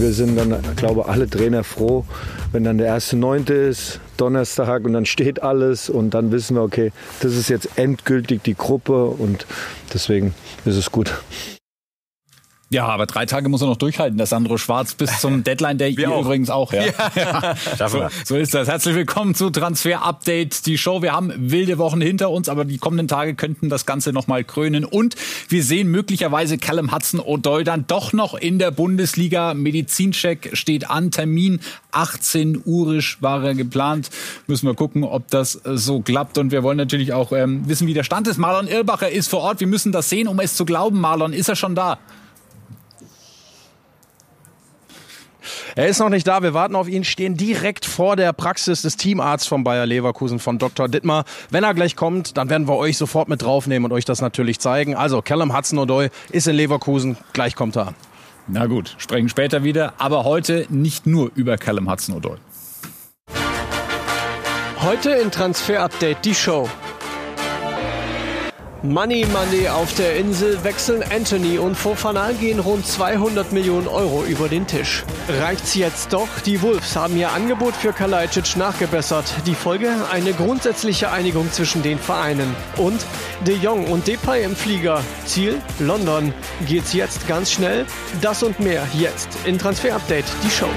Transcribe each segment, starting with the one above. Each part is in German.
Wir sind dann, glaube ich, alle Trainer froh, wenn dann der erste Neunte ist, Donnerstag und dann steht alles und dann wissen wir, okay, das ist jetzt endgültig die Gruppe und deswegen ist es gut. Ja, aber drei Tage muss er noch durchhalten, der Sandro Schwarz, bis zum Deadline Day. Ihr übrigens auch, ja. ja. So, so, ist das. Herzlich willkommen zu Transfer Update, die Show. Wir haben wilde Wochen hinter uns, aber die kommenden Tage könnten das Ganze nochmal krönen. Und wir sehen möglicherweise Callum Hudson O'Doy dann doch noch in der Bundesliga. Medizincheck steht an, Termin 18 Urisch war er geplant. Müssen wir gucken, ob das so klappt. Und wir wollen natürlich auch ähm, wissen, wie der Stand ist. Marlon Irbacher ist vor Ort. Wir müssen das sehen, um es zu glauben. Marlon, ist er schon da? Er ist noch nicht da. Wir warten auf ihn, stehen direkt vor der Praxis des Teamarzts von Bayer Leverkusen, von Dr. Dittmar. Wenn er gleich kommt, dann werden wir euch sofort mit draufnehmen und euch das natürlich zeigen. Also, Callum Hudson-Odoi ist in Leverkusen. Gleich kommt er an. Na gut, sprechen später wieder. Aber heute nicht nur über Callum Hudson-Odoi. Heute in Transfer Update die Show. Money Money auf der Insel wechseln Anthony und Fofana gehen rund 200 Millionen Euro über den Tisch. Reicht's jetzt doch? Die Wolves haben ihr Angebot für Kalajdzic nachgebessert. Die Folge? Eine grundsätzliche Einigung zwischen den Vereinen. Und De Jong und Depay im Flieger. Ziel? London. Geht's jetzt ganz schnell? Das und mehr jetzt in Transfer Update, die Show.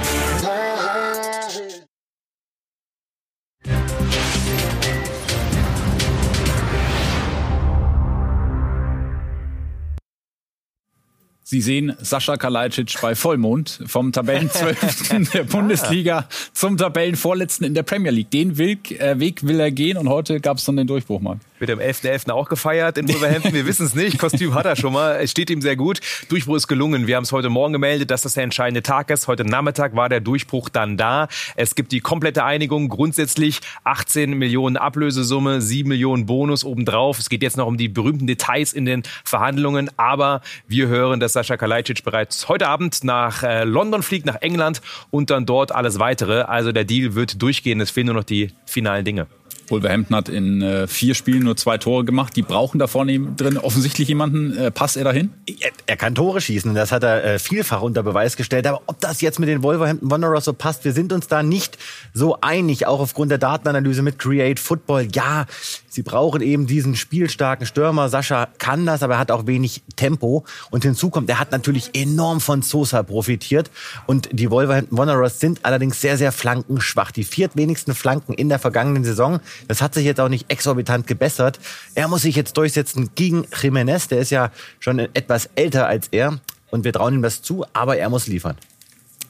Sie sehen Sascha Kalajdzic bei Vollmond vom Tabellenzwölften der Bundesliga zum Tabellenvorletzten in der Premier League. Den Weg, äh, Weg will er gehen und heute gab es dann den Durchbruch, Marc. Wird am 11.11. .11. auch gefeiert in Wolverhampton? Wir wissen es nicht. Kostüm hat er schon mal. Es steht ihm sehr gut. Durchbruch ist gelungen. Wir haben es heute Morgen gemeldet, dass das der entscheidende Tag ist. Heute Nachmittag war der Durchbruch dann da. Es gibt die komplette Einigung. Grundsätzlich 18 Millionen Ablösesumme, 7 Millionen Bonus obendrauf. Es geht jetzt noch um die berühmten Details in den Verhandlungen. Aber wir hören, dass Sascha Kalajdzic bereits heute Abend nach äh, London fliegt, nach England und dann dort alles weitere. Also der Deal wird durchgehen. Es fehlen nur noch die finalen Dinge. Wolverhampton hat in äh, vier Spielen nur zwei Tore gemacht. Die brauchen da vorne drin offensichtlich jemanden. Äh, passt er dahin? Er, er, kann Tore schießen. Das hat er äh, vielfach unter Beweis gestellt. Aber ob das jetzt mit den Wolverhampton Wanderers so passt, wir sind uns da nicht so einig. Auch aufgrund der Datenanalyse mit Create Football. Ja, sie brauchen eben diesen spielstarken Stürmer. Sascha kann das, aber er hat auch wenig Tempo. Und hinzu kommt, er hat natürlich enorm von Sosa profitiert. Und die Wolverhampton Wanderers sind allerdings sehr, sehr flankenschwach. Die viertwenigsten Flanken in der vergangenen Saison. Das hat sich jetzt auch nicht exorbitant gebessert. Er muss sich jetzt durchsetzen gegen Jiménez. Der ist ja schon etwas älter als er. Und wir trauen ihm das zu, aber er muss liefern.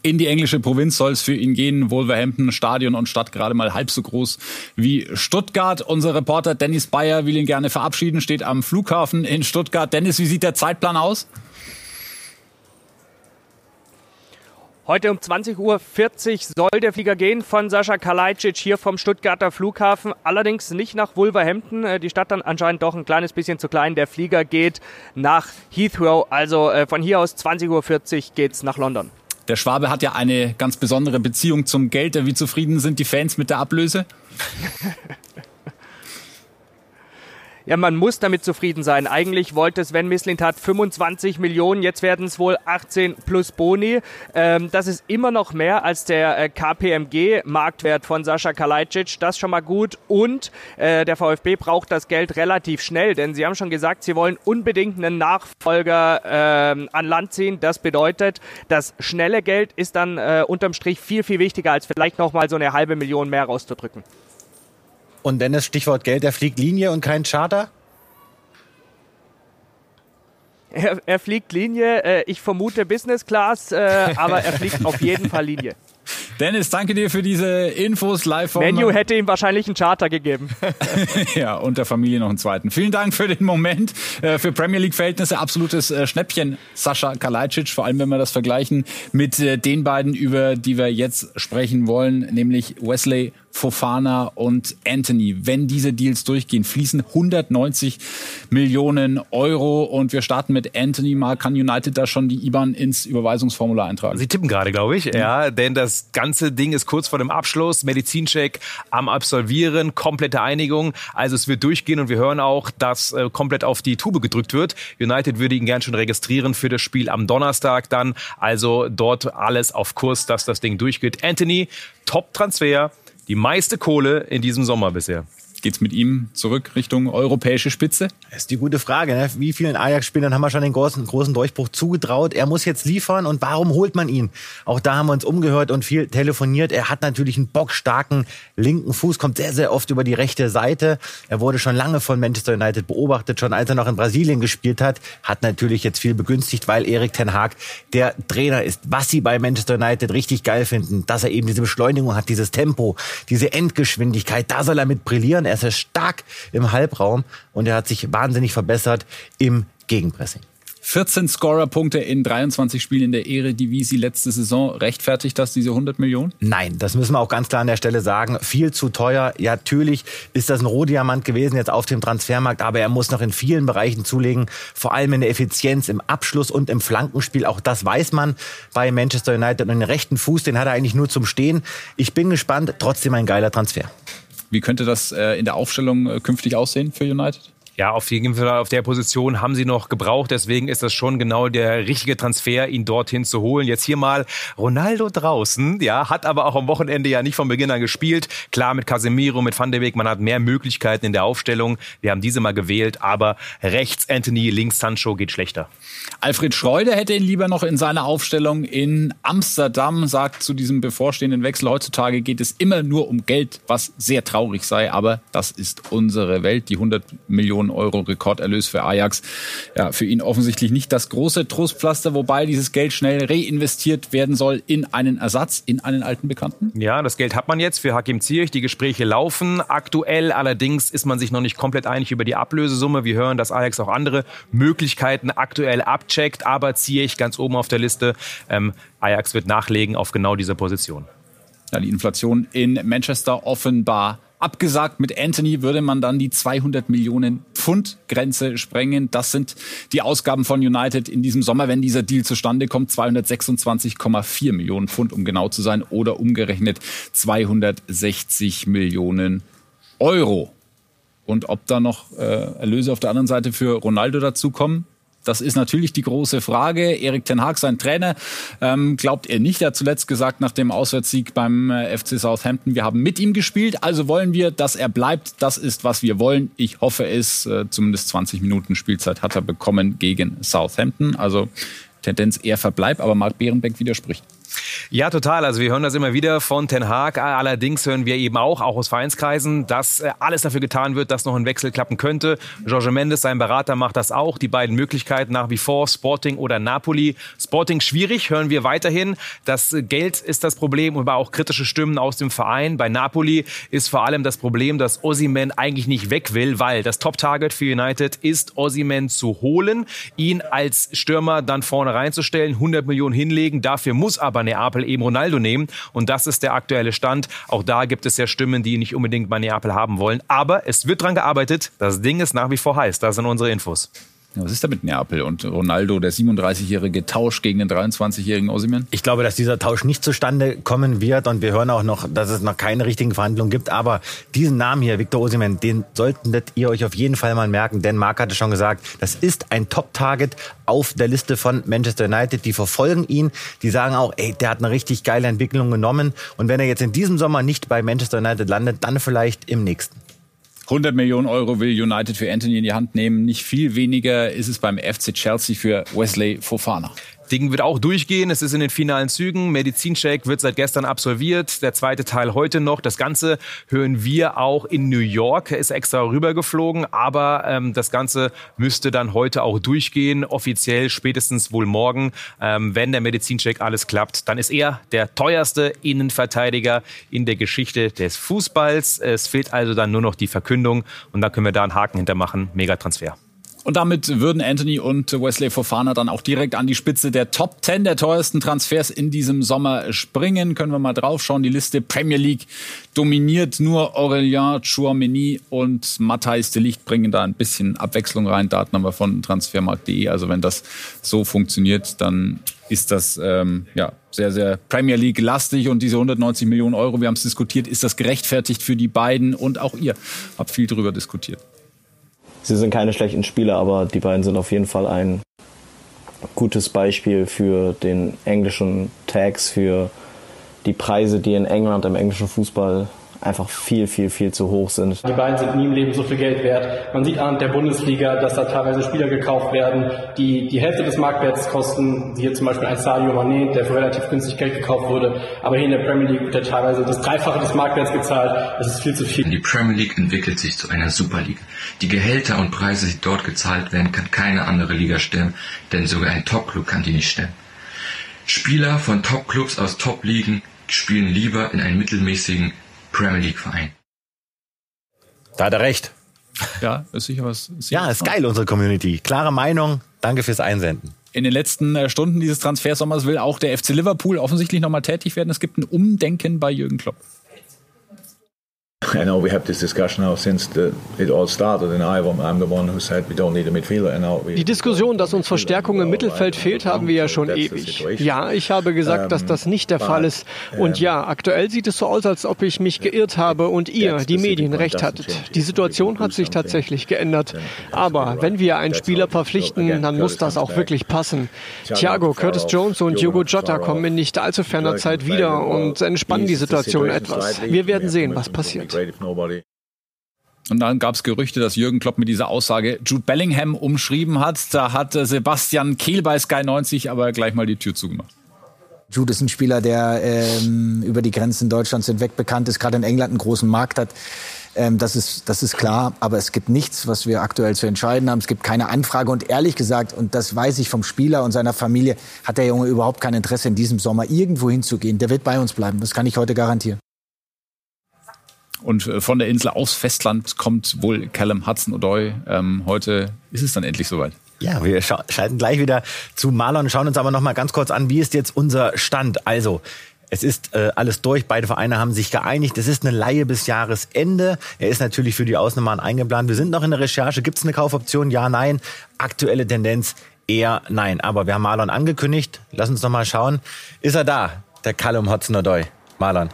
In die englische Provinz soll es für ihn gehen. Wolverhampton, Stadion und Stadt gerade mal halb so groß wie Stuttgart. Unser Reporter Dennis Bayer will ihn gerne verabschieden, steht am Flughafen in Stuttgart. Dennis, wie sieht der Zeitplan aus? Heute um 20.40 Uhr soll der Flieger gehen von Sascha Kalajdzic hier vom Stuttgarter Flughafen. Allerdings nicht nach Wolverhampton. Äh, die Stadt dann anscheinend doch ein kleines bisschen zu klein. Der Flieger geht nach Heathrow. Also äh, von hier aus 20.40 Uhr geht's nach London. Der Schwabe hat ja eine ganz besondere Beziehung zum Geld. Wie zufrieden sind die Fans mit der Ablöse? Ja, man muss damit zufrieden sein. Eigentlich wollte Sven Mislintat 25 Millionen, jetzt werden es wohl 18 plus Boni. Ähm, das ist immer noch mehr als der äh, KPMG-Marktwert von Sascha Kalajdzic. Das schon mal gut. Und äh, der VfB braucht das Geld relativ schnell, denn sie haben schon gesagt, sie wollen unbedingt einen Nachfolger äh, an Land ziehen. Das bedeutet, das schnelle Geld ist dann äh, unterm Strich viel, viel wichtiger, als vielleicht nochmal so eine halbe Million mehr rauszudrücken. Und Dennis, Stichwort Geld, der fliegt Linie und kein Charter? Er, er fliegt Linie, äh, ich vermute Business Class, äh, aber er fliegt auf jeden Fall Linie. Dennis, danke dir für diese Infos live vom... Menu hätte ihm wahrscheinlich einen Charter gegeben. ja, und der Familie noch einen zweiten. Vielen Dank für den Moment. Äh, für Premier League-Verhältnisse absolutes äh, Schnäppchen, Sascha Kalajdzic. Vor allem, wenn wir das vergleichen mit äh, den beiden, über die wir jetzt sprechen wollen, nämlich Wesley Fofana und Anthony. Wenn diese Deals durchgehen, fließen 190 Millionen Euro und wir starten mit Anthony mal. Kann United da schon die IBAN ins Überweisungsformular eintragen? Sie tippen gerade, glaube ich. Ja, denn das ganze Ding ist kurz vor dem Abschluss. Medizincheck am Absolvieren, komplette Einigung. Also es wird durchgehen und wir hören auch, dass äh, komplett auf die Tube gedrückt wird. United würde ihn gern schon registrieren für das Spiel am Donnerstag dann. Also dort alles auf Kurs, dass das Ding durchgeht. Anthony, Top-Transfer die meiste Kohle in diesem Sommer bisher. Geht's mit ihm zurück Richtung europäische Spitze? Das ist die gute Frage. Ne? Wie vielen Ajax-Spielern haben wir schon den großen, großen Durchbruch zugetraut? Er muss jetzt liefern und warum holt man ihn? Auch da haben wir uns umgehört und viel telefoniert. Er hat natürlich einen bockstarken linken Fuß, kommt sehr, sehr oft über die rechte Seite. Er wurde schon lange von Manchester United beobachtet, schon als er noch in Brasilien gespielt hat. Hat natürlich jetzt viel begünstigt, weil Erik Ten Haag der Trainer ist. Was sie bei Manchester United richtig geil finden, dass er eben diese Beschleunigung hat, dieses Tempo, diese Endgeschwindigkeit, da soll er mit brillieren. Er ist ja stark im Halbraum und er hat sich wahnsinnig verbessert im Gegenpressing. 14 Scorer-Punkte in 23 Spielen in der Eredivisie letzte Saison. Rechtfertigt das diese 100 Millionen? Nein, das müssen wir auch ganz klar an der Stelle sagen. Viel zu teuer. Ja, natürlich ist das ein Rohdiamant gewesen jetzt auf dem Transfermarkt, aber er muss noch in vielen Bereichen zulegen. Vor allem in der Effizienz im Abschluss und im Flankenspiel. Auch das weiß man bei Manchester United. Und den rechten Fuß, den hat er eigentlich nur zum Stehen. Ich bin gespannt. Trotzdem ein geiler Transfer. Wie könnte das äh, in der Aufstellung äh, künftig aussehen für United? Ja, auf Fall auf der Position haben sie noch gebraucht. Deswegen ist das schon genau der richtige Transfer, ihn dorthin zu holen. Jetzt hier mal Ronaldo draußen. Ja, hat aber auch am Wochenende ja nicht von Beginn an gespielt. Klar, mit Casemiro, mit Van der Beek, man hat mehr Möglichkeiten in der Aufstellung. Wir haben diese mal gewählt, aber rechts Anthony, links Sancho geht schlechter. Alfred Schreuder hätte ihn lieber noch in seiner Aufstellung in Amsterdam, sagt zu diesem bevorstehenden Wechsel. Heutzutage geht es immer nur um Geld, was sehr traurig sei, aber das ist unsere Welt. Die 100 Millionen Euro Rekorderlös für Ajax. Ja, für ihn offensichtlich nicht das große Trostpflaster, wobei dieses Geld schnell reinvestiert werden soll in einen Ersatz, in einen alten Bekannten. Ja, das Geld hat man jetzt für Hakim Ziyech. Die Gespräche laufen aktuell. Allerdings ist man sich noch nicht komplett einig über die Ablösesumme. Wir hören, dass Ajax auch andere Möglichkeiten aktuell abcheckt. Aber Ziyech ganz oben auf der Liste. Ähm, Ajax wird nachlegen auf genau diese Position. Ja, die Inflation in Manchester offenbar Abgesagt mit Anthony würde man dann die 200 Millionen Pfund Grenze sprengen. Das sind die Ausgaben von United in diesem Sommer, wenn dieser Deal zustande kommt. 226,4 Millionen Pfund, um genau zu sein, oder umgerechnet 260 Millionen Euro. Und ob da noch äh, Erlöse auf der anderen Seite für Ronaldo dazukommen, das ist natürlich die große Frage. Erik Ten Hag, sein Trainer, ähm, glaubt er nicht. Er hat zuletzt gesagt nach dem Auswärtssieg beim äh, FC Southampton, wir haben mit ihm gespielt, also wollen wir, dass er bleibt. Das ist, was wir wollen. Ich hoffe es. Äh, zumindest 20 Minuten Spielzeit hat er bekommen gegen Southampton. Also Tendenz eher Verbleib, aber Marc Behrenbeck widerspricht. Ja, total. Also wir hören das immer wieder von Ten Haag. Allerdings hören wir eben auch, auch aus Vereinskreisen, dass äh, alles dafür getan wird, dass noch ein Wechsel klappen könnte. Jorge Mendes, sein Berater, macht das auch. Die beiden Möglichkeiten nach wie vor, Sporting oder Napoli. Sporting schwierig, hören wir weiterhin. Das Geld ist das Problem, aber auch kritische Stimmen aus dem Verein. Bei Napoli ist vor allem das Problem, dass Ossiman eigentlich nicht weg will, weil das Top-Target für United ist, Ossiman zu holen, ihn als Stürmer dann vorne reinzustellen, 100 Millionen hinlegen. Dafür muss aber bei Neapel eben Ronaldo nehmen. Und das ist der aktuelle Stand. Auch da gibt es ja Stimmen, die nicht unbedingt bei Neapel haben wollen. Aber es wird dran gearbeitet. Das Ding ist nach wie vor heiß. Das sind unsere Infos. Was ist da mit Neapel und Ronaldo, der 37-jährige Tausch gegen den 23-jährigen Osimhen? Ich glaube, dass dieser Tausch nicht zustande kommen wird und wir hören auch noch, dass es noch keine richtigen Verhandlungen gibt. Aber diesen Namen hier, Victor Osimhen, den solltet ihr euch auf jeden Fall mal merken, denn Marc hatte schon gesagt, das ist ein Top-Target auf der Liste von Manchester United. Die verfolgen ihn, die sagen auch, ey, der hat eine richtig geile Entwicklung genommen und wenn er jetzt in diesem Sommer nicht bei Manchester United landet, dann vielleicht im nächsten. 100 Millionen Euro will United für Anthony in die Hand nehmen. Nicht viel weniger ist es beim FC Chelsea für Wesley Fofana. Ding wird auch durchgehen. Es ist in den finalen Zügen. Medizincheck wird seit gestern absolviert. Der zweite Teil heute noch. Das Ganze hören wir auch in New York. Er ist extra rübergeflogen. Aber ähm, das Ganze müsste dann heute auch durchgehen. Offiziell spätestens wohl morgen. Ähm, wenn der Medizincheck alles klappt, dann ist er der teuerste Innenverteidiger in der Geschichte des Fußballs. Es fehlt also dann nur noch die Verkündung. Und dann können wir da einen Haken hintermachen. Megatransfer. Und damit würden Anthony und Wesley Fofana dann auch direkt an die Spitze der Top 10 der teuersten Transfers in diesem Sommer springen. Können wir mal draufschauen. Die Liste Premier League dominiert nur Aurelien Chouameni und Matthijs de Licht bringen da ein bisschen Abwechslung rein. Daten haben wir von transfermarkt.de. Also wenn das so funktioniert, dann ist das ähm, ja sehr, sehr Premier League lastig und diese 190 Millionen Euro, wir haben es diskutiert, ist das gerechtfertigt für die beiden und auch ihr habt viel darüber diskutiert. Sie sind keine schlechten Spieler, aber die beiden sind auf jeden Fall ein gutes Beispiel für den englischen Tags, für die Preise, die in England im englischen Fußball einfach viel, viel, viel zu hoch sind. Die beiden sind nie im Leben so viel Geld wert. Man sieht an der Bundesliga, dass da teilweise Spieler gekauft werden, die die Hälfte des Marktwerts kosten. Hier zum Beispiel ein Sadio Mané, der für relativ günstig Geld gekauft wurde. Aber hier in der Premier League wird er teilweise das Dreifache des Marktwerts gezahlt. Das ist viel zu viel. Die Premier League entwickelt sich zu einer Superliga. Die Gehälter und Preise, die dort gezahlt werden, kann keine andere Liga stemmen, denn sogar ein Top-Club kann die nicht stemmen. Spieler von Top-Clubs aus Top-Ligen spielen lieber in einem mittelmäßigen Premier League Verein. Da hat er recht. Ja, ist sicher was. Ist sicher ja, ist geil, unsere Community. Klare Meinung. Danke fürs Einsenden. In den letzten äh, Stunden dieses Transfersommers will auch der FC Liverpool offensichtlich nochmal tätig werden. Es gibt ein Umdenken bei Jürgen Klopp. I know we have this discussion now since the, it all started, and I, I'm the one who said we don't need a midfielder. And now we Die Diskussion, dass uns Verstärkung im Mittelfeld fehlt, haben wir ja schon ewig. Ja, ich habe gesagt, dass das nicht der Fall ist. Und ja, aktuell sieht es so aus, als ob ich mich geirrt habe und ihr, die Medien, recht hattet. Die Situation hat sich tatsächlich geändert. Aber wenn wir einen Spieler verpflichten, dann muss das auch wirklich passen. Thiago, Curtis Jones und Diogo Jota kommen in nicht allzu ferner Zeit wieder und entspannen die Situation etwas. Wir werden sehen, was passiert. Und dann gab es Gerüchte, dass Jürgen Klopp mit dieser Aussage Jude Bellingham umschrieben hat. Da hat Sebastian Kehl bei Sky 90 aber gleich mal die Tür zugemacht. Jude ist ein Spieler, der ähm, über die Grenzen Deutschlands hinweg bekannt ist, gerade in England einen großen Markt hat. Ähm, das, ist, das ist klar, aber es gibt nichts, was wir aktuell zu entscheiden haben. Es gibt keine Anfrage und ehrlich gesagt, und das weiß ich vom Spieler und seiner Familie, hat der Junge überhaupt kein Interesse in diesem Sommer irgendwo hinzugehen. Der wird bei uns bleiben, das kann ich heute garantieren. Und äh, von der Insel aufs Festland kommt wohl Callum Hudson-Odoi. Ähm, heute ist es dann endlich soweit. Ja, wir schalten gleich wieder zu Marlon, schauen uns aber noch mal ganz kurz an, wie ist jetzt unser Stand? Also, es ist äh, alles durch. Beide Vereine haben sich geeinigt. Es ist eine Laie bis Jahresende. Er ist natürlich für die Ausnahme eingeplant. Wir sind noch in der Recherche. Gibt es eine Kaufoption? Ja, nein. Aktuelle Tendenz eher nein. Aber wir haben Marlon angekündigt. Lass uns noch mal schauen. Ist er da? Der Callum Hudson-Odoi. Marlon.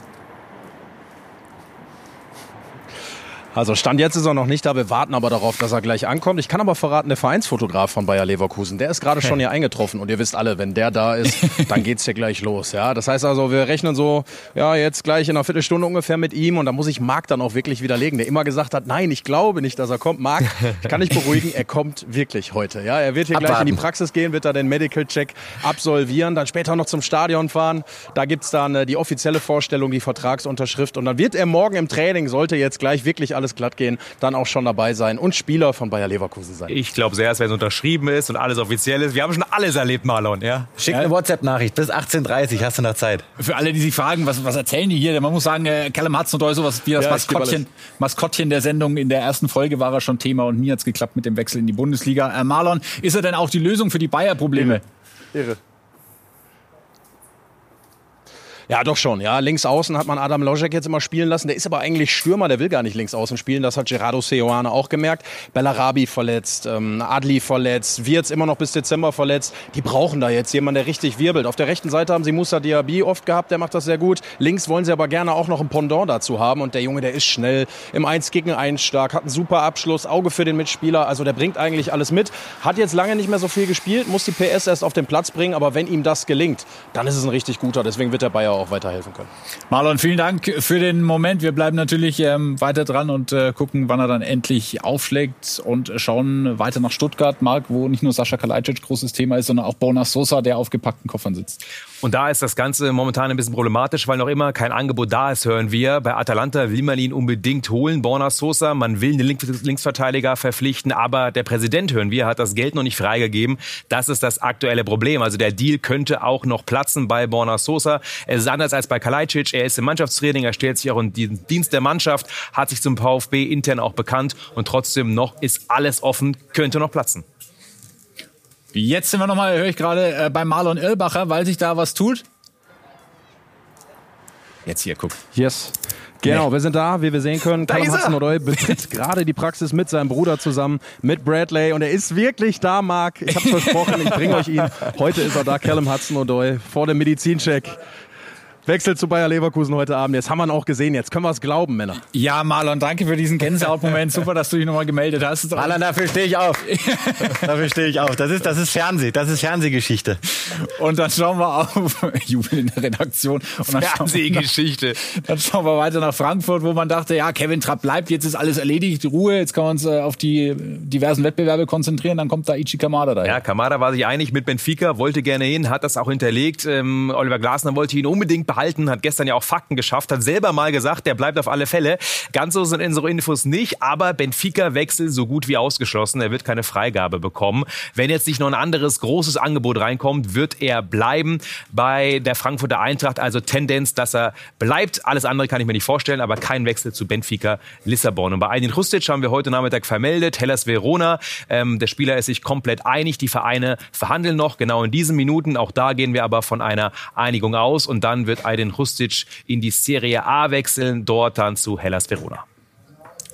Also Stand jetzt ist er noch nicht da. Wir warten aber darauf, dass er gleich ankommt. Ich kann aber verraten, der Vereinsfotograf von Bayer Leverkusen, der ist gerade schon hier eingetroffen. Und ihr wisst alle, wenn der da ist, dann geht's hier gleich los. Ja, das heißt also, wir rechnen so, ja, jetzt gleich in einer Viertelstunde ungefähr mit ihm. Und da muss ich Marc dann auch wirklich widerlegen, der immer gesagt hat, nein, ich glaube nicht, dass er kommt. Marc, ich kann dich beruhigen, er kommt wirklich heute. Ja, er wird hier Abwarten. gleich in die Praxis gehen, wird da den Medical Check absolvieren, dann später noch zum Stadion fahren. Da gibt's dann äh, die offizielle Vorstellung, die Vertragsunterschrift. Und dann wird er morgen im Training, sollte jetzt gleich wirklich alles alles glatt gehen, dann auch schon dabei sein und Spieler von Bayer Leverkusen sein. Ich glaube sehr, dass wenn es unterschrieben ist und alles offiziell ist. Wir haben schon alles erlebt, Marlon. Ja? Schick eine WhatsApp-Nachricht bis 18.30 Uhr, hast du noch Zeit. Für alle, die sich fragen, was, was erzählen die hier? Man muss sagen, äh, Callum Hudson oder sowas wie das ja, Maskottchen, Maskottchen der Sendung. In der ersten Folge war er schon Thema und nie hat es geklappt mit dem Wechsel in die Bundesliga. Äh, Marlon, ist er denn auch die Lösung für die Bayer-Probleme? Irre. Irre. Ja, doch schon. Ja, links außen hat man Adam Lojek jetzt immer spielen lassen. Der ist aber eigentlich Stürmer, der will gar nicht links außen spielen. Das hat Gerardo Seoane auch gemerkt. Bellarabi verletzt, ähm, Adli verletzt, Wirtz immer noch bis Dezember verletzt. Die brauchen da jetzt jemanden, der richtig wirbelt. Auf der rechten Seite haben sie Musa Diaby oft gehabt, der macht das sehr gut. Links wollen sie aber gerne auch noch ein Pendant dazu haben. Und der Junge, der ist schnell im 1 gegen 1 stark, hat einen super Abschluss, Auge für den Mitspieler. Also der bringt eigentlich alles mit. Hat jetzt lange nicht mehr so viel gespielt, muss die PS erst auf den Platz bringen. Aber wenn ihm das gelingt, dann ist es ein richtig guter. Deswegen wird der Bayer auch weiterhelfen können. Marlon, vielen Dank für den Moment. Wir bleiben natürlich ähm, weiter dran und äh, gucken, wann er dann endlich aufschlägt und schauen weiter nach Stuttgart, Marc, wo nicht nur Sascha Kalajdzic großes Thema ist, sondern auch Bonas Sosa, der auf gepackten Koffern sitzt. Und da ist das Ganze momentan ein bisschen problematisch, weil noch immer kein Angebot da ist, hören wir. Bei Atalanta will man ihn unbedingt holen, Borna Sosa. Man will einen Linksverteidiger verpflichten, aber der Präsident, hören wir, hat das Geld noch nicht freigegeben. Das ist das aktuelle Problem. Also der Deal könnte auch noch platzen bei Borna Sosa. Es ist anders als bei Kalajdzic. Er ist im Mannschaftstraining, er stellt sich auch in den Dienst der Mannschaft, hat sich zum VfB intern auch bekannt und trotzdem noch ist alles offen, könnte noch platzen. Jetzt sind wir nochmal, höre ich gerade, äh, bei Marlon Irlbacher, weil sich da was tut. Jetzt hier, guck. Yes. Genau, nee. wir sind da, wie wir sehen können. Callum Hudson-Odoi betritt gerade die Praxis mit seinem Bruder zusammen, mit Bradley. Und er ist wirklich da, Marc. Ich habe versprochen, ich bringe euch ihn. Heute ist er da, Callum Hudson-Odoi, vor dem Medizincheck. Wechsel zu Bayer Leverkusen heute Abend. Jetzt haben wir ihn auch gesehen. Jetzt können wir es glauben, Männer. Ja, Marlon, danke für diesen Gänsehautmoment. Super, dass du dich nochmal gemeldet hast. Marlon, dafür stehe ich auf. dafür stehe ich auf. Das ist, das ist Fernseh. Das ist Fernsehgeschichte. Und dann schauen wir auf Jubel in der Redaktion. Fernsehgeschichte. Dann schauen wir weiter nach Frankfurt, wo man dachte, ja, Kevin Trapp bleibt. Jetzt ist alles erledigt. Ruhe. Jetzt kann man uns äh, auf die diversen Wettbewerbe konzentrieren. Dann kommt da Ichi Kamada daher. Ja, Kamada war sich einig mit Benfica, wollte gerne hin, hat das auch hinterlegt. Ähm, Oliver Glasner wollte ihn unbedingt behalten behalten, hat gestern ja auch Fakten geschafft, hat selber mal gesagt, der bleibt auf alle Fälle. Ganz so sind unsere Infos nicht, aber Benfica-Wechsel so gut wie ausgeschlossen. Er wird keine Freigabe bekommen. Wenn jetzt nicht noch ein anderes großes Angebot reinkommt, wird er bleiben bei der Frankfurter Eintracht. Also Tendenz, dass er bleibt. Alles andere kann ich mir nicht vorstellen, aber kein Wechsel zu Benfica Lissabon. Und bei Aydin Rustic haben wir heute Nachmittag vermeldet, Hellas Verona. Ähm, der Spieler ist sich komplett einig. Die Vereine verhandeln noch genau in diesen Minuten. Auch da gehen wir aber von einer Einigung aus. Und dann wird Aydin Rustic in die Serie A wechseln, dort dann zu Hellas Verona.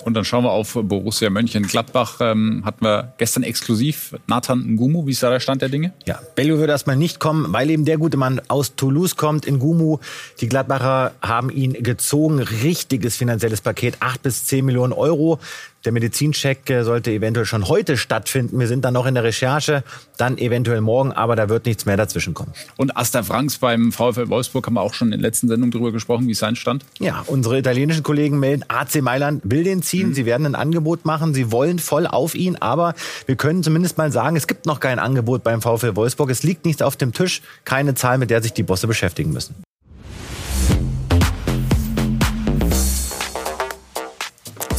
Und dann schauen wir auf Borussia Mönchengladbach. Ähm, hatten wir gestern exklusiv Nathan Ngumu. Wie ist da der Stand der Dinge? Ja, Bello wird erstmal nicht kommen, weil eben der gute Mann aus Toulouse kommt. Ngumu, die Gladbacher haben ihn gezogen. Richtiges finanzielles Paket, acht bis zehn Millionen Euro. Der Medizincheck äh, sollte eventuell schon heute stattfinden. Wir sind dann noch in der Recherche, dann eventuell morgen, aber da wird nichts mehr dazwischen kommen. Und Asta Franks beim VfL Wolfsburg haben wir auch schon in der letzten Sendung darüber gesprochen, wie es sein Stand? Ja, unsere italienischen Kollegen melden, AC Mailand will den ziehen. Mhm. Sie werden ein Angebot machen. Sie wollen voll auf ihn, aber wir können zumindest mal sagen, es gibt noch kein Angebot beim VfL Wolfsburg. Es liegt nichts auf dem Tisch, keine Zahl, mit der sich die Bosse beschäftigen müssen.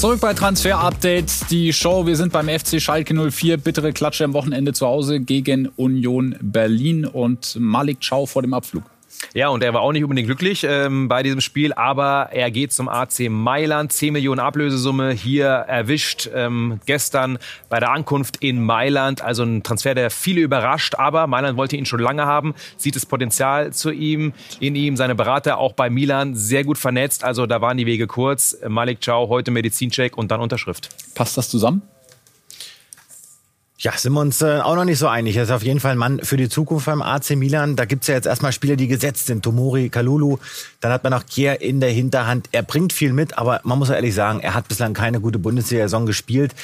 Zurück bei Transfer Update, die Show. Wir sind beim FC Schalke 04. Bittere Klatsche am Wochenende zu Hause gegen Union Berlin und Malik Chow vor dem Abflug. Ja, und er war auch nicht unbedingt glücklich ähm, bei diesem Spiel, aber er geht zum AC Mailand. 10 Millionen Ablösesumme hier erwischt ähm, gestern bei der Ankunft in Mailand. Also ein Transfer, der viele überrascht, aber Mailand wollte ihn schon lange haben, sieht das Potenzial zu ihm, in ihm, seine Berater auch bei Milan sehr gut vernetzt. Also da waren die Wege kurz. Malik Ciao, heute Medizincheck und dann Unterschrift. Passt das zusammen? Ja, sind wir uns äh, auch noch nicht so einig. Er ist auf jeden Fall ein Mann für die Zukunft beim AC Milan. Da gibt's ja jetzt erstmal Spieler, die gesetzt sind. Tomori, Kalulu. Dann hat man noch Kier in der Hinterhand. Er bringt viel mit, aber man muss ehrlich sagen, er hat bislang keine gute Bundesliga-Saison gespielt.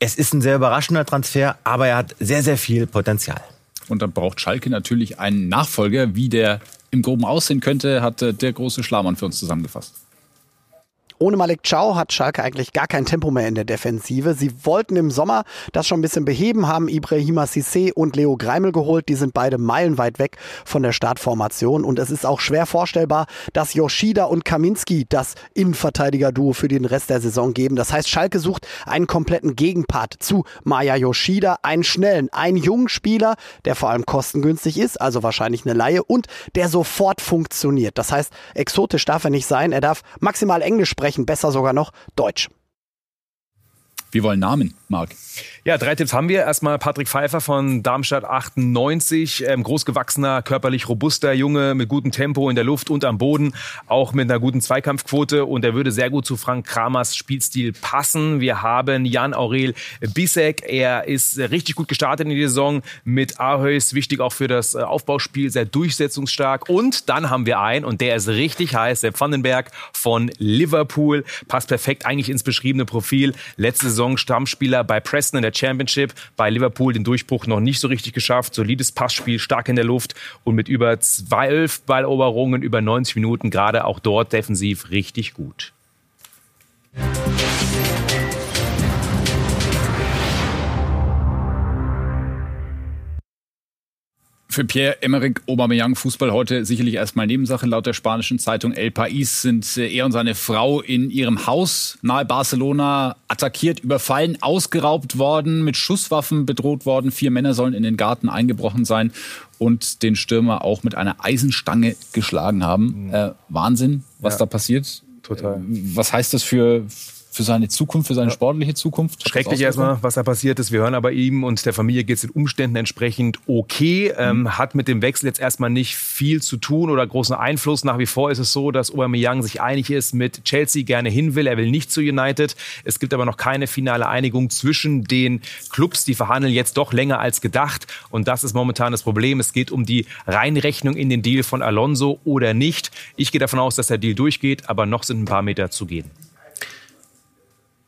Es ist ein sehr überraschender Transfer, aber er hat sehr, sehr viel Potenzial. Und dann braucht Schalke natürlich einen Nachfolger. Wie der im Groben aussehen könnte, hat äh, der große Schlamann für uns zusammengefasst. Ohne Malik Chow hat Schalke eigentlich gar kein Tempo mehr in der Defensive. Sie wollten im Sommer das schon ein bisschen beheben, haben Ibrahima Sissé und Leo Greimel geholt. Die sind beide meilenweit weg von der Startformation. Und es ist auch schwer vorstellbar, dass Yoshida und Kaminski das Innenverteidiger-Duo für den Rest der Saison geben. Das heißt, Schalke sucht einen kompletten Gegenpart zu Maya Yoshida, einen schnellen, einen jungen Spieler, der vor allem kostengünstig ist, also wahrscheinlich eine Laie und der sofort funktioniert. Das heißt, exotisch darf er nicht sein. Er darf maximal Englisch sprechen sprechen besser sogar noch Deutsch. Wir wollen Namen, Marc. Ja, drei Tipps haben wir. Erstmal Patrick Pfeiffer von Darmstadt 98. Ähm, großgewachsener, körperlich robuster Junge mit gutem Tempo in der Luft und am Boden. Auch mit einer guten Zweikampfquote. Und er würde sehr gut zu Frank Kramers Spielstil passen. Wir haben Jan Aurel Bisek. Er ist richtig gut gestartet in die Saison mit Ahös. Wichtig auch für das äh, Aufbauspiel. Sehr durchsetzungsstark. Und dann haben wir einen, und der ist richtig heiß, der Vandenberg von Liverpool. Passt perfekt eigentlich ins beschriebene Profil. Letzte Saison Saison Stammspieler bei Preston in der Championship, bei Liverpool den Durchbruch noch nicht so richtig geschafft. Solides Passspiel, stark in der Luft und mit über 12 Balleroberungen über 90 Minuten gerade auch dort defensiv richtig gut. Für Pierre-Emerick Aubameyang Fußball heute sicherlich erstmal Nebensache. Laut der spanischen Zeitung El País sind äh, er und seine Frau in ihrem Haus nahe Barcelona attackiert, überfallen, ausgeraubt worden, mit Schusswaffen bedroht worden. Vier Männer sollen in den Garten eingebrochen sein und den Stürmer auch mit einer Eisenstange geschlagen haben. Mhm. Äh, Wahnsinn, was ja. da passiert. Total. Was heißt das für, für seine Zukunft, für seine sportliche Zukunft? Schrecklich erstmal, was da passiert ist. Wir hören aber ihm und der Familie geht es den Umständen entsprechend okay. Ähm, mhm. hat mit dem Wechsel jetzt erstmal nicht viel zu tun oder großen Einfluss. Nach wie vor ist es so, dass Aubameyang sich einig ist mit Chelsea, gerne hin will. Er will nicht zu United. Es gibt aber noch keine finale Einigung zwischen den Clubs. Die verhandeln jetzt doch länger als gedacht. Und das ist momentan das Problem. Es geht um die Reinrechnung in den Deal von Alonso oder nicht. Ich gehe davon aus, dass der Deal durchgeht, aber noch sind ein paar Meter zu gehen.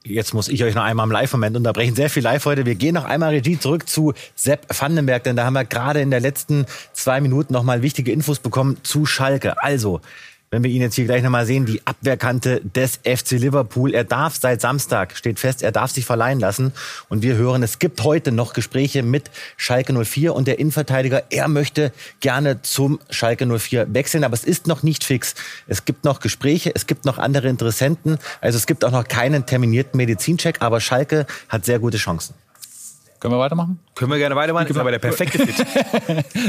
Jetzt muss ich euch noch einmal im Live-Moment unterbrechen. Sehr viel live heute. Wir gehen noch einmal Regie zurück zu Sepp Vandenberg, denn da haben wir gerade in der letzten zwei Minuten noch mal wichtige Infos bekommen zu Schalke. Also, wenn wir ihn jetzt hier gleich nochmal sehen, die Abwehrkante des FC Liverpool. Er darf seit Samstag, steht fest, er darf sich verleihen lassen. Und wir hören, es gibt heute noch Gespräche mit Schalke 04 und der Innenverteidiger, er möchte gerne zum Schalke 04 wechseln, aber es ist noch nicht fix. Es gibt noch Gespräche, es gibt noch andere Interessenten. Also es gibt auch noch keinen terminierten Medizincheck, aber Schalke hat sehr gute Chancen. Können wir weitermachen? Können wir gerne weitermachen. Ist aber der perfekte Fit.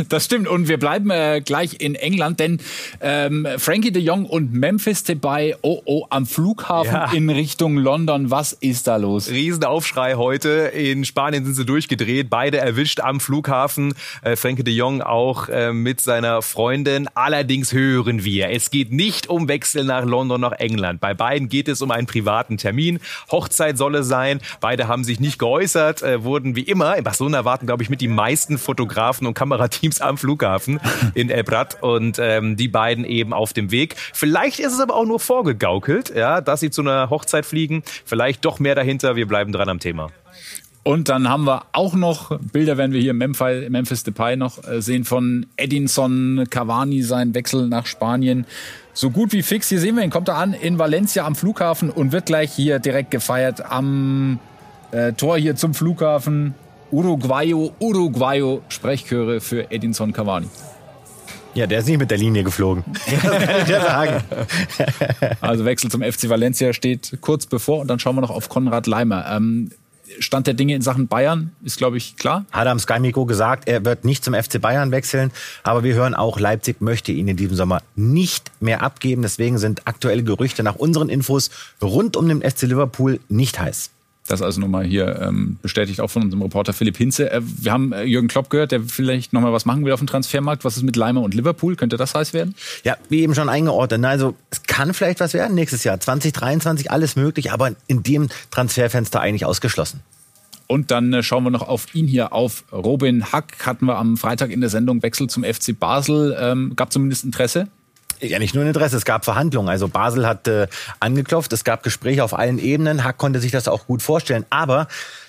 das stimmt. Und wir bleiben äh, gleich in England, denn ähm, Frankie de Jong und Memphis Depay, oh oh, am Flughafen ja. in Richtung London. Was ist da los? Riesenaufschrei heute. In Spanien sind sie durchgedreht. Beide erwischt am Flughafen. Äh, Frankie de Jong auch äh, mit seiner Freundin. Allerdings hören wir, es geht nicht um Wechsel nach London, nach England. Bei beiden geht es um einen privaten Termin. Hochzeit soll es sein. Beide haben sich nicht geäußert, äh, wurden wie immer, in Barcelona warten, glaube ich, mit die meisten Fotografen und Kamerateams am Flughafen in El Prat und ähm, die beiden eben auf dem Weg. Vielleicht ist es aber auch nur vorgegaukelt, ja, dass sie zu einer Hochzeit fliegen. Vielleicht doch mehr dahinter. Wir bleiben dran am Thema. Und dann haben wir auch noch Bilder, werden wir hier im Memphis, Memphis Depay noch äh, sehen von Edinson Cavani, sein Wechsel nach Spanien. So gut wie fix. Hier sehen wir ihn, kommt er an in Valencia am Flughafen und wird gleich hier direkt gefeiert am äh, Tor hier zum Flughafen. Uruguayo, Uruguayo, Sprechchöre für Edinson Cavani. Ja, der ist nicht mit der Linie geflogen. Das kann ich sagen. also Wechsel zum FC Valencia steht kurz bevor und dann schauen wir noch auf Konrad Leimer. Ähm, Stand der Dinge in Sachen Bayern ist, glaube ich, klar. Hat am Sky Mikro gesagt, er wird nicht zum FC Bayern wechseln. Aber wir hören auch, Leipzig möchte ihn in diesem Sommer nicht mehr abgeben. Deswegen sind aktuelle Gerüchte nach unseren Infos rund um den FC Liverpool nicht heiß. Das also nochmal hier ähm, bestätigt auch von unserem Reporter Philipp Hinze. Äh, wir haben äh, Jürgen Klopp gehört, der vielleicht nochmal was machen will auf dem Transfermarkt. Was ist mit Leimer und Liverpool? Könnte das heiß werden? Ja, wie eben schon eingeordnet. Also es kann vielleicht was werden nächstes Jahr. 2023 alles möglich, aber in dem Transferfenster eigentlich ausgeschlossen. Und dann äh, schauen wir noch auf ihn hier, auf Robin Hack. Hatten wir am Freitag in der Sendung Wechsel zum FC Basel. Ähm, gab zumindest Interesse? Ja, nicht nur ein Interesse, es gab Verhandlungen. Also Basel hat äh, angeklopft, es gab Gespräche auf allen Ebenen. Hack konnte sich das auch gut vorstellen. Aber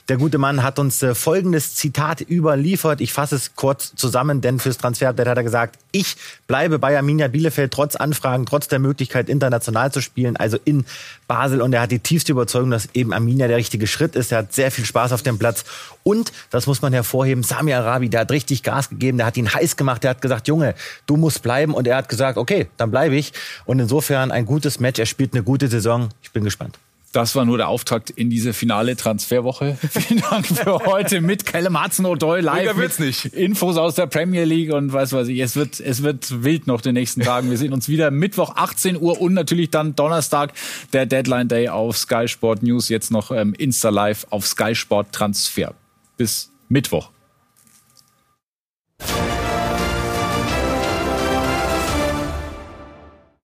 der gute Mann hat uns äh, folgendes Zitat überliefert. Ich fasse es kurz zusammen, denn fürs Transferupdate hat er gesagt, ich bleibe bei Arminia Bielefeld trotz Anfragen, trotz der Möglichkeit international zu spielen, also in Basel. Und er hat die tiefste Überzeugung, dass eben Arminia der richtige Schritt ist. Er hat sehr viel Spaß auf dem Platz. Und, das muss man hervorheben, Sami Arabi, der hat richtig Gas gegeben, der hat ihn heiß gemacht, der hat gesagt, Junge, du musst bleiben. Und er hat gesagt, okay, dann bleibe ich. Und insofern ein gutes Match. Er spielt eine gute Saison. Ich bin gespannt. Das war nur der Auftakt in diese finale Transferwoche. Vielen Dank für heute mit Callum Hudson-Odoi live mit nicht. Infos aus der Premier League und weiß was ich. Es wird, es wird wild noch den nächsten Tagen. Wir sehen uns wieder Mittwoch 18 Uhr und natürlich dann Donnerstag der Deadline Day auf Sky Sport News. Jetzt noch ähm, Insta Live auf Sky Sport Transfer. Bis Mittwoch.